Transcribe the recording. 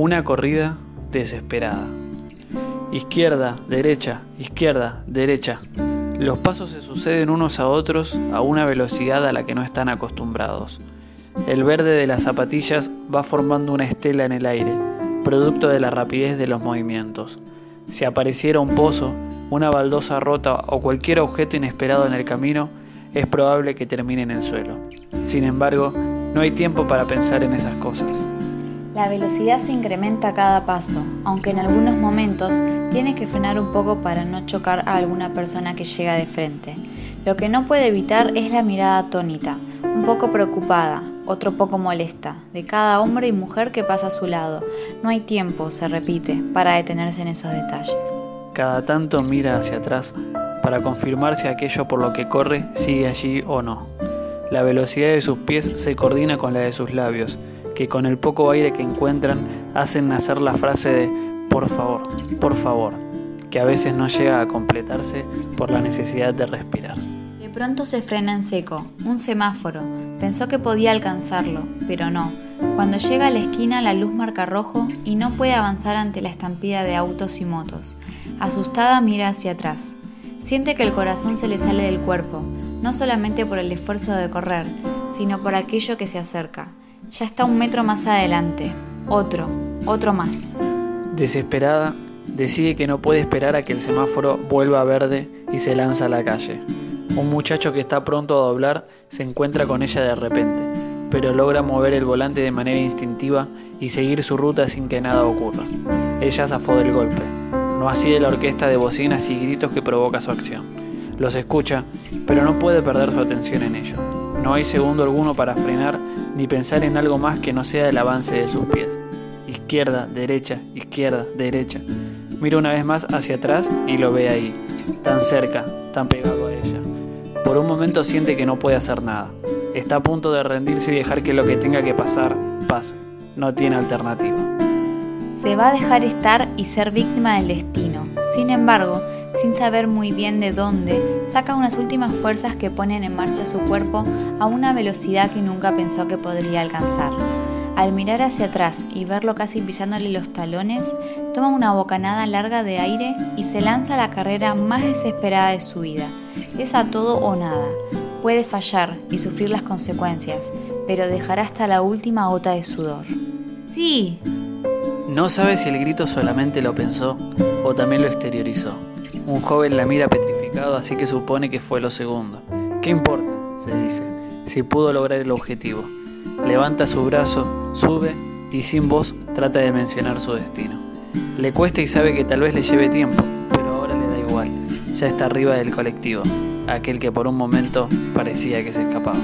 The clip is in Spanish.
Una corrida desesperada. Izquierda, derecha, izquierda, derecha. Los pasos se suceden unos a otros a una velocidad a la que no están acostumbrados. El verde de las zapatillas va formando una estela en el aire, producto de la rapidez de los movimientos. Si apareciera un pozo, una baldosa rota o cualquier objeto inesperado en el camino, es probable que termine en el suelo. Sin embargo, no hay tiempo para pensar en esas cosas. La velocidad se incrementa a cada paso, aunque en algunos momentos tiene que frenar un poco para no chocar a alguna persona que llega de frente. Lo que no puede evitar es la mirada atónita, un poco preocupada, otro poco molesta, de cada hombre y mujer que pasa a su lado. No hay tiempo, se repite, para detenerse en esos detalles. Cada tanto mira hacia atrás para confirmar si aquello por lo que corre sigue allí o no. La velocidad de sus pies se coordina con la de sus labios, que con el poco aire que encuentran hacen nacer la frase de por favor, por favor, que a veces no llega a completarse por la necesidad de respirar. De pronto se frena en seco, un semáforo. Pensó que podía alcanzarlo, pero no. Cuando llega a la esquina la luz marca rojo y no puede avanzar ante la estampida de autos y motos. Asustada mira hacia atrás. Siente que el corazón se le sale del cuerpo, no solamente por el esfuerzo de correr, sino por aquello que se acerca. Ya está un metro más adelante. Otro, otro más. Desesperada, decide que no puede esperar a que el semáforo vuelva verde y se lanza a la calle. Un muchacho que está pronto a doblar se encuentra con ella de repente, pero logra mover el volante de manera instintiva y seguir su ruta sin que nada ocurra. Ella zafó del golpe, no así de la orquesta de bocinas y gritos que provoca su acción. Los escucha, pero no puede perder su atención en ello. No hay segundo alguno para frenar ni pensar en algo más que no sea el avance de sus pies. Izquierda, derecha, izquierda, derecha. Mira una vez más hacia atrás y lo ve ahí, tan cerca, tan pegado a ella. Por un momento siente que no puede hacer nada. Está a punto de rendirse y dejar que lo que tenga que pasar pase. No tiene alternativa. Se va a dejar estar y ser víctima del destino. Sin embargo, sin saber muy bien de dónde, saca unas últimas fuerzas que ponen en marcha su cuerpo a una velocidad que nunca pensó que podría alcanzar. Al mirar hacia atrás y verlo casi pisándole los talones, toma una bocanada larga de aire y se lanza a la carrera más desesperada de su vida. Es a todo o nada. Puede fallar y sufrir las consecuencias, pero dejará hasta la última gota de sudor. ¡Sí! No sabe si el grito solamente lo pensó o también lo exteriorizó. Un joven la mira petrificado, así que supone que fue lo segundo. ¿Qué importa? se dice, si pudo lograr el objetivo. Levanta su brazo, sube y sin voz trata de mencionar su destino. Le cuesta y sabe que tal vez le lleve tiempo, pero ahora le da igual. Ya está arriba del colectivo, aquel que por un momento parecía que se escapaba.